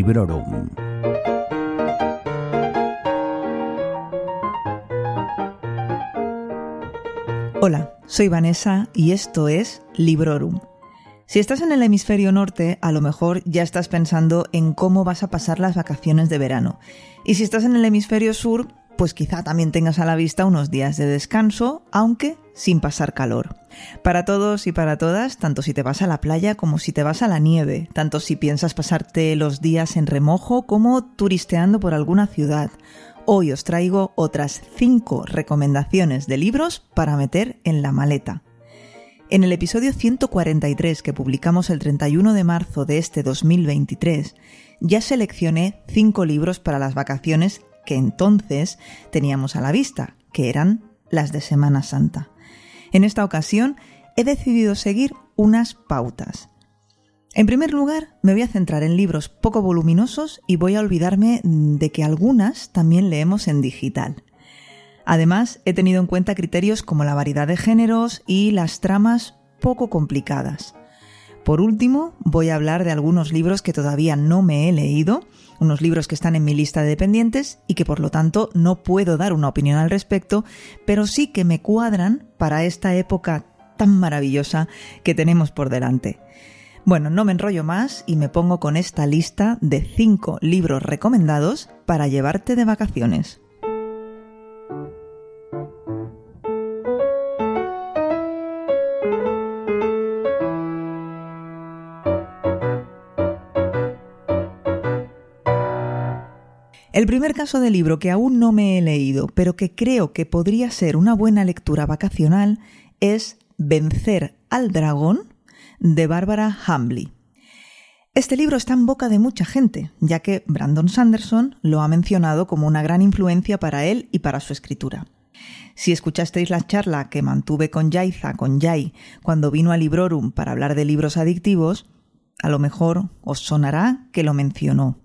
Librorum. Hola, soy Vanessa y esto es Librorum. Si estás en el hemisferio norte, a lo mejor ya estás pensando en cómo vas a pasar las vacaciones de verano. Y si estás en el hemisferio sur, pues quizá también tengas a la vista unos días de descanso, aunque sin pasar calor. Para todos y para todas, tanto si te vas a la playa como si te vas a la nieve, tanto si piensas pasarte los días en remojo como turisteando por alguna ciudad. Hoy os traigo otras 5 recomendaciones de libros para meter en la maleta. En el episodio 143 que publicamos el 31 de marzo de este 2023, ya seleccioné 5 libros para las vacaciones que entonces teníamos a la vista, que eran las de Semana Santa. En esta ocasión he decidido seguir unas pautas. En primer lugar, me voy a centrar en libros poco voluminosos y voy a olvidarme de que algunas también leemos en digital. Además, he tenido en cuenta criterios como la variedad de géneros y las tramas poco complicadas. Por último, voy a hablar de algunos libros que todavía no me he leído, unos libros que están en mi lista de dependientes y que por lo tanto no puedo dar una opinión al respecto, pero sí que me cuadran para esta época tan maravillosa que tenemos por delante. Bueno, no me enrollo más y me pongo con esta lista de 5 libros recomendados para llevarte de vacaciones. El primer caso de libro que aún no me he leído, pero que creo que podría ser una buena lectura vacacional, es Vencer al dragón de Barbara Hambley. Este libro está en boca de mucha gente, ya que Brandon Sanderson lo ha mencionado como una gran influencia para él y para su escritura. Si escuchasteis la charla que mantuve con Yaiza, con Yai, cuando vino a Librorum para hablar de libros adictivos, a lo mejor os sonará que lo mencionó.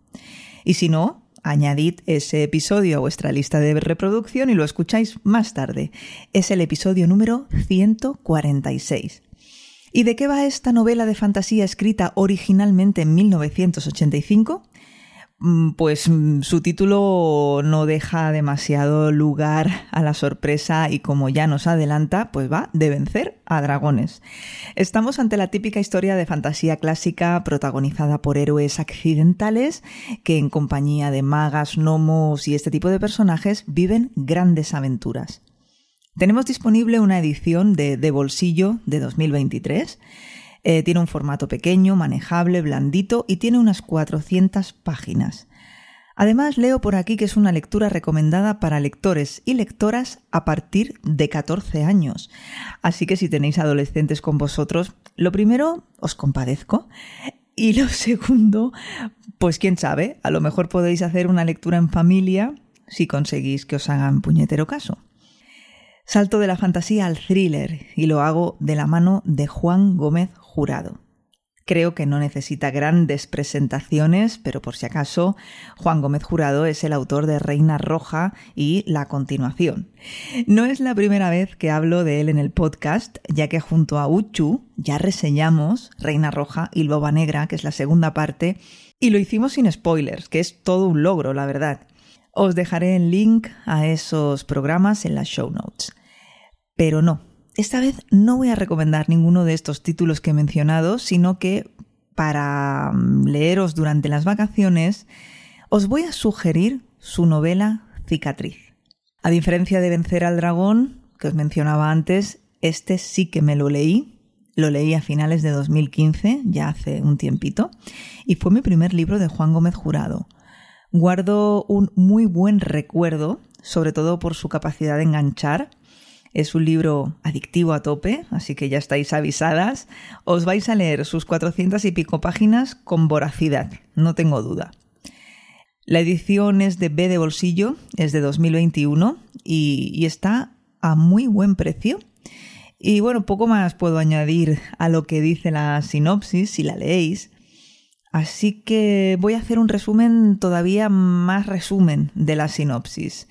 Y si no, añadid ese episodio a vuestra lista de reproducción y lo escucháis más tarde. Es el episodio número 146. ¿Y de qué va esta novela de fantasía escrita originalmente en 1985? Mm, pues mm, su título no deja demasiado lugar a la sorpresa y como ya nos adelanta, pues va de vencer a dragones. Estamos ante la típica historia de fantasía clásica protagonizada por héroes accidentales que en compañía de magas, gnomos y este tipo de personajes viven grandes aventuras. Tenemos disponible una edición de, de bolsillo de 2023 eh, tiene un formato pequeño, manejable, blandito y tiene unas 400 páginas. Además, leo por aquí que es una lectura recomendada para lectores y lectoras a partir de 14 años. Así que si tenéis adolescentes con vosotros, lo primero, os compadezco. Y lo segundo, pues quién sabe, a lo mejor podéis hacer una lectura en familia si conseguís que os hagan puñetero caso. Salto de la fantasía al thriller y lo hago de la mano de Juan Gómez Jurado. Creo que no necesita grandes presentaciones, pero por si acaso, Juan Gómez Jurado es el autor de Reina Roja y La Continuación. No es la primera vez que hablo de él en el podcast, ya que junto a Uchu ya reseñamos Reina Roja y Loba Negra, que es la segunda parte, y lo hicimos sin spoilers, que es todo un logro, la verdad. Os dejaré el link a esos programas en las show notes. Pero no, esta vez no voy a recomendar ninguno de estos títulos que he mencionado, sino que para mm, leeros durante las vacaciones os voy a sugerir su novela Cicatriz. A diferencia de Vencer al Dragón, que os mencionaba antes, este sí que me lo leí. Lo leí a finales de 2015, ya hace un tiempito, y fue mi primer libro de Juan Gómez Jurado. Guardo un muy buen recuerdo, sobre todo por su capacidad de enganchar es un libro adictivo a tope, así que ya estáis avisadas. Os vais a leer sus 400 y pico páginas con voracidad, no tengo duda. La edición es de B de bolsillo, es de 2021 y, y está a muy buen precio. Y bueno, poco más puedo añadir a lo que dice la sinopsis si la leéis. Así que voy a hacer un resumen todavía más resumen de la sinopsis.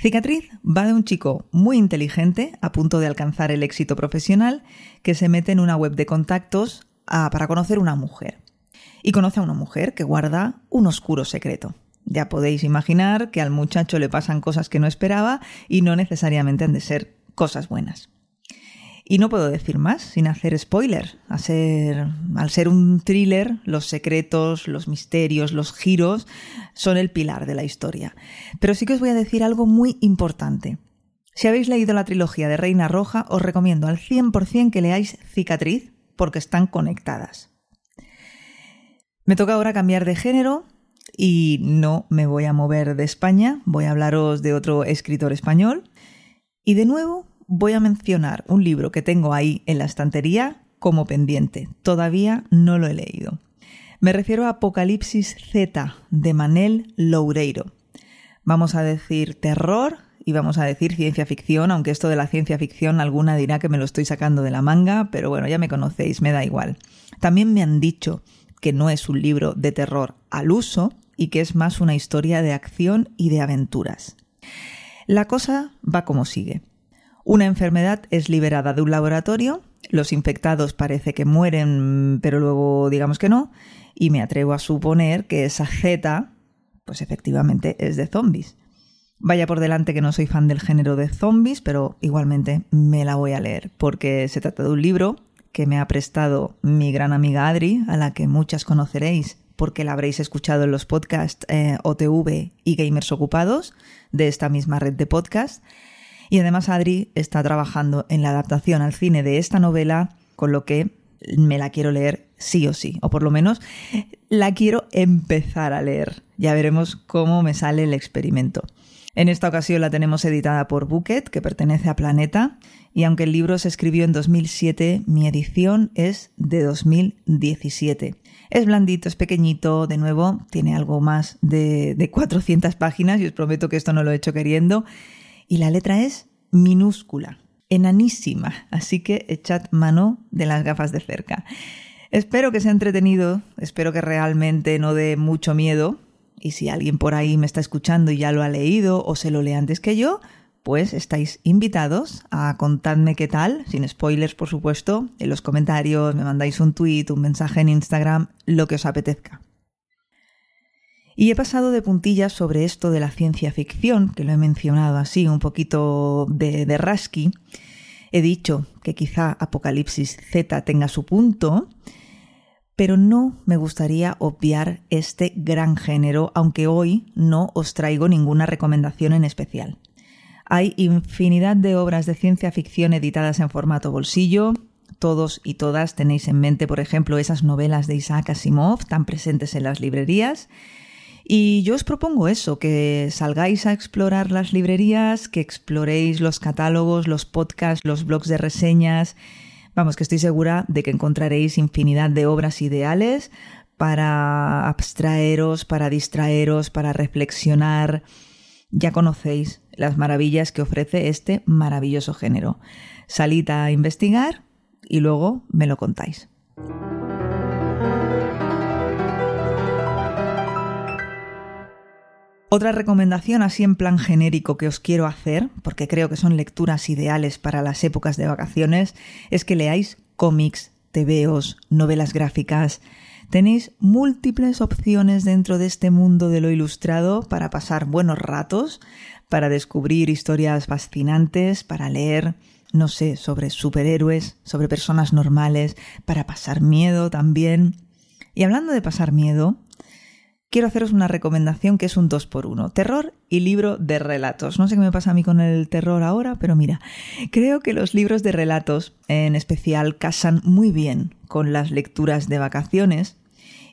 Cicatriz va de un chico muy inteligente, a punto de alcanzar el éxito profesional, que se mete en una web de contactos ah, para conocer una mujer. y conoce a una mujer que guarda un oscuro secreto. Ya podéis imaginar que al muchacho le pasan cosas que no esperaba y no necesariamente han de ser cosas buenas. Y no puedo decir más sin hacer spoiler. al ser un thriller, los secretos, los misterios, los giros son el pilar de la historia. Pero sí que os voy a decir algo muy importante. Si habéis leído la trilogía de Reina Roja, os recomiendo al 100% que leáis Cicatriz porque están conectadas. Me toca ahora cambiar de género y no me voy a mover de España, voy a hablaros de otro escritor español. Y de nuevo voy a mencionar un libro que tengo ahí en la estantería como pendiente. Todavía no lo he leído. Me refiero a Apocalipsis Z de Manel Loureiro. Vamos a decir terror y vamos a decir ciencia ficción, aunque esto de la ciencia ficción alguna dirá que me lo estoy sacando de la manga, pero bueno, ya me conocéis, me da igual. También me han dicho que no es un libro de terror al uso y que es más una historia de acción y de aventuras. La cosa va como sigue. Una enfermedad es liberada de un laboratorio, los infectados parece que mueren, pero luego digamos que no, y me atrevo a suponer que esa Z, pues efectivamente es de zombies. Vaya por delante que no soy fan del género de zombies, pero igualmente me la voy a leer, porque se trata de un libro que me ha prestado mi gran amiga Adri, a la que muchas conoceréis porque la habréis escuchado en los podcasts eh, OTV y Gamers Ocupados de esta misma red de podcasts. Y además Adri está trabajando en la adaptación al cine de esta novela, con lo que me la quiero leer sí o sí, o por lo menos la quiero empezar a leer. Ya veremos cómo me sale el experimento. En esta ocasión la tenemos editada por Bucket, que pertenece a Planeta, y aunque el libro se escribió en 2007, mi edición es de 2017. Es blandito, es pequeñito, de nuevo, tiene algo más de, de 400 páginas y os prometo que esto no lo he hecho queriendo y la letra es minúscula, enanísima, así que echad mano de las gafas de cerca. Espero que sea entretenido, espero que realmente no dé mucho miedo, y si alguien por ahí me está escuchando y ya lo ha leído o se lo lee antes que yo, pues estáis invitados a contadme qué tal, sin spoilers por supuesto, en los comentarios, me mandáis un tweet, un mensaje en Instagram, lo que os apetezca. Y he pasado de puntillas sobre esto de la ciencia ficción, que lo he mencionado así, un poquito de, de rasky. He dicho que quizá Apocalipsis Z tenga su punto, pero no me gustaría obviar este gran género, aunque hoy no os traigo ninguna recomendación en especial. Hay infinidad de obras de ciencia ficción editadas en formato bolsillo. Todos y todas tenéis en mente, por ejemplo, esas novelas de Isaac Asimov tan presentes en las librerías y yo os propongo eso, que salgáis a explorar las librerías, que exploréis los catálogos, los podcasts, los blogs de reseñas. Vamos, que estoy segura de que encontraréis infinidad de obras ideales para abstraeros, para distraeros, para reflexionar. Ya conocéis las maravillas que ofrece este maravilloso género. Salid a investigar y luego me lo contáis. Otra recomendación así en plan genérico que os quiero hacer, porque creo que son lecturas ideales para las épocas de vacaciones, es que leáis cómics, tebeos, novelas gráficas. Tenéis múltiples opciones dentro de este mundo de lo ilustrado para pasar buenos ratos, para descubrir historias fascinantes, para leer, no sé, sobre superhéroes, sobre personas normales, para pasar miedo también. Y hablando de pasar miedo, quiero haceros una recomendación que es un 2 por 1 terror y libro de relatos. No sé qué me pasa a mí con el terror ahora, pero mira, creo que los libros de relatos en especial casan muy bien con las lecturas de vacaciones.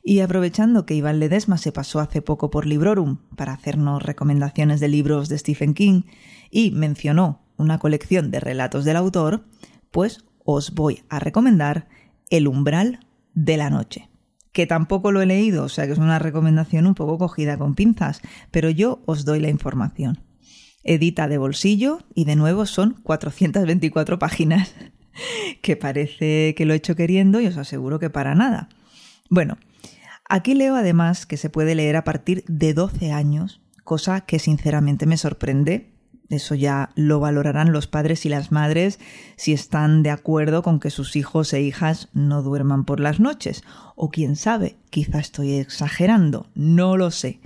Y aprovechando que Iván Ledesma se pasó hace poco por Librorum para hacernos recomendaciones de libros de Stephen King y mencionó una colección de relatos del autor, pues os voy a recomendar El umbral de la noche que tampoco lo he leído, o sea que es una recomendación un poco cogida con pinzas, pero yo os doy la información. Edita de bolsillo y de nuevo son 424 páginas, que parece que lo he hecho queriendo y os aseguro que para nada. Bueno, aquí leo además que se puede leer a partir de 12 años, cosa que sinceramente me sorprende Eso ya lo valorarán los padres y las madres si están de acuerdo con que sus hijos e hijas no duerman por las noches. O quién sabe, quizá estoy exagerando, no lo sé.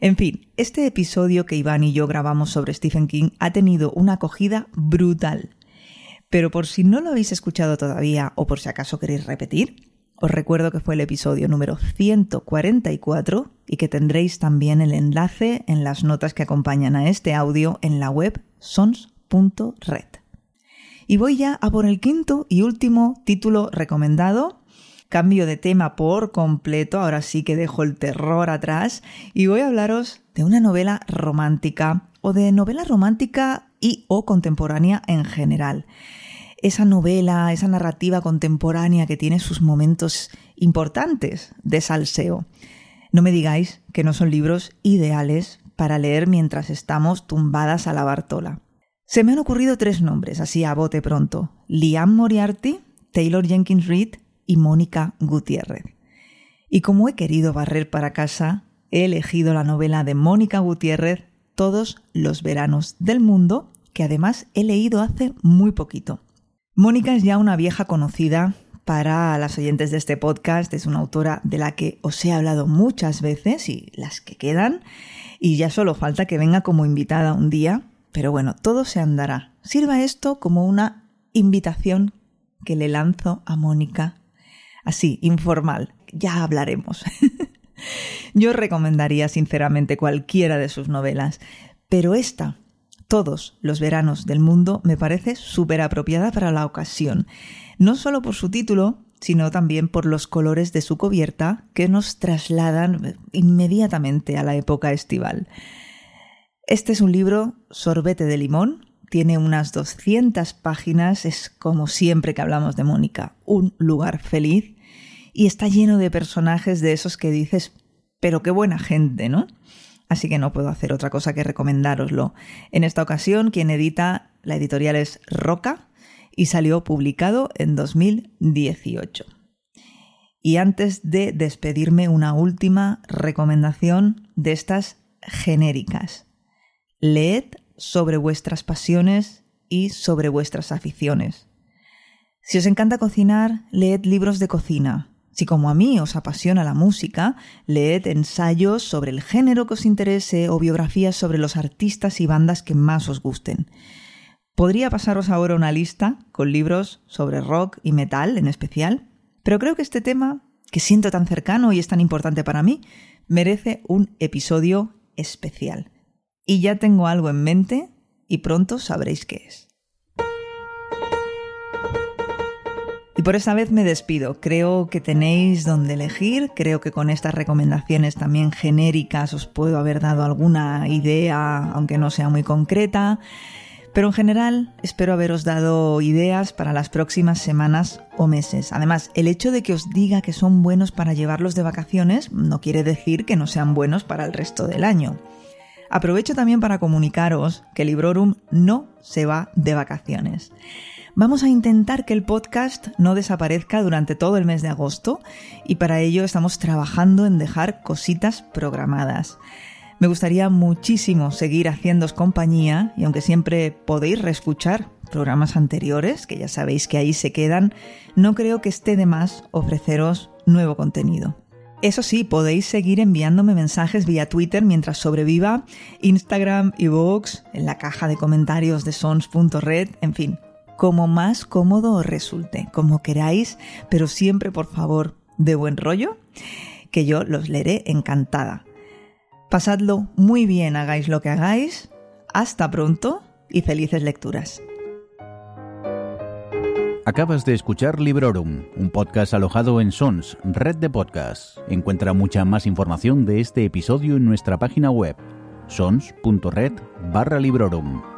En fin, este episodio que Iván y yo grabamos sobre Stephen King ha tenido una acogida brutal. Pero por si no lo habéis escuchado todavía o por si acaso queréis repetir, os recuerdo que fue el episodio número 144 y que tendréis también el enlace en las notas que acompañan a este audio en la web sons.red. Y voy ya a por el quinto y último título recomendado. Cambio de tema por completo, ahora sí que dejo el terror atrás y voy a hablaros de una novela romántica o de novela romántica y o contemporánea en general esa novela, esa narrativa contemporánea que tiene sus momentos importantes de salseo. No me digáis que no son libros ideales para leer mientras estamos tumbadas a la Bartola. Se me han ocurrido tres nombres, así a bote pronto. Liam Moriarty, Taylor Jenkins Reid y Mónica Gutiérrez. Y como he querido barrer para casa, he elegido la novela de Mónica Gutiérrez Todos los veranos del mundo, que además he leído hace muy poquito. Mónica es ya una vieja conocida para las oyentes de este podcast. Es una autora de la que os he hablado muchas veces y las que quedan. Y ya solo falta que venga como invitada un día. Pero bueno, todo se andará. Sirva esto como una invitación que le lanzo a Mónica. Así, informal. Ya hablaremos. Yo recomendaría sinceramente cualquiera de sus novelas. Pero esta, todos los veranos del mundo me parece súper apropiada para la ocasión, no solo por su título, sino también por los colores de su cubierta que nos trasladan inmediatamente a la época estival. Este es un libro sorbete de limón, tiene unas 200 páginas, es como siempre que hablamos de Mónica, un lugar feliz, y está lleno de personajes de esos que dices, pero qué buena gente, ¿no? Así que no puedo hacer otra cosa que recomendároslo. En esta ocasión, quien edita la editorial es Roca y salió publicado en 2018. Y antes de despedirme, una última recomendación de estas genéricas. Leed sobre vuestras pasiones y sobre vuestras aficiones. Si os encanta cocinar, leed libros de cocina, si como a mí os apasiona la música, leed ensayos sobre el género que os interese o biografías sobre los artistas y bandas que más os gusten. Podría pasaros ahora una lista con libros sobre rock y metal en especial, pero creo que este tema, que siento tan cercano y es tan importante para mí, merece un episodio especial. Y ya tengo algo en mente y pronto sabréis qué es. Y por esta vez me despido. Creo que tenéis donde elegir. Creo que con estas recomendaciones también genéricas os puedo haber dado alguna idea, aunque no sea muy concreta. Pero en general espero haberos dado ideas para las próximas semanas o meses. Además, el hecho de que os diga que son buenos para llevarlos de vacaciones no quiere decir que no sean buenos para el resto del año. Aprovecho también para comunicaros que Librorum no se va de vacaciones. Vamos a intentar que el podcast no desaparezca durante todo el mes de agosto y para ello estamos trabajando en dejar cositas programadas. Me gustaría muchísimo seguir haciéndoos compañía y aunque siempre podéis reescuchar programas anteriores, que ya sabéis que ahí se quedan, no creo que esté de más ofreceros nuevo contenido. Eso sí, podéis seguir enviándome mensajes vía Twitter mientras sobreviva, Instagram y Vox, en la caja de comentarios de sons.red, en fin, como más cómodo os resulte, como queráis, pero siempre por favor de buen rollo, que yo los leeré encantada. Pasadlo muy bien, hagáis lo que hagáis. Hasta pronto y felices lecturas. Acabas de escuchar Librorum, un podcast alojado en Sons, red de podcasts. Encuentra mucha más información de este episodio en nuestra página web, sons.red barra Librorum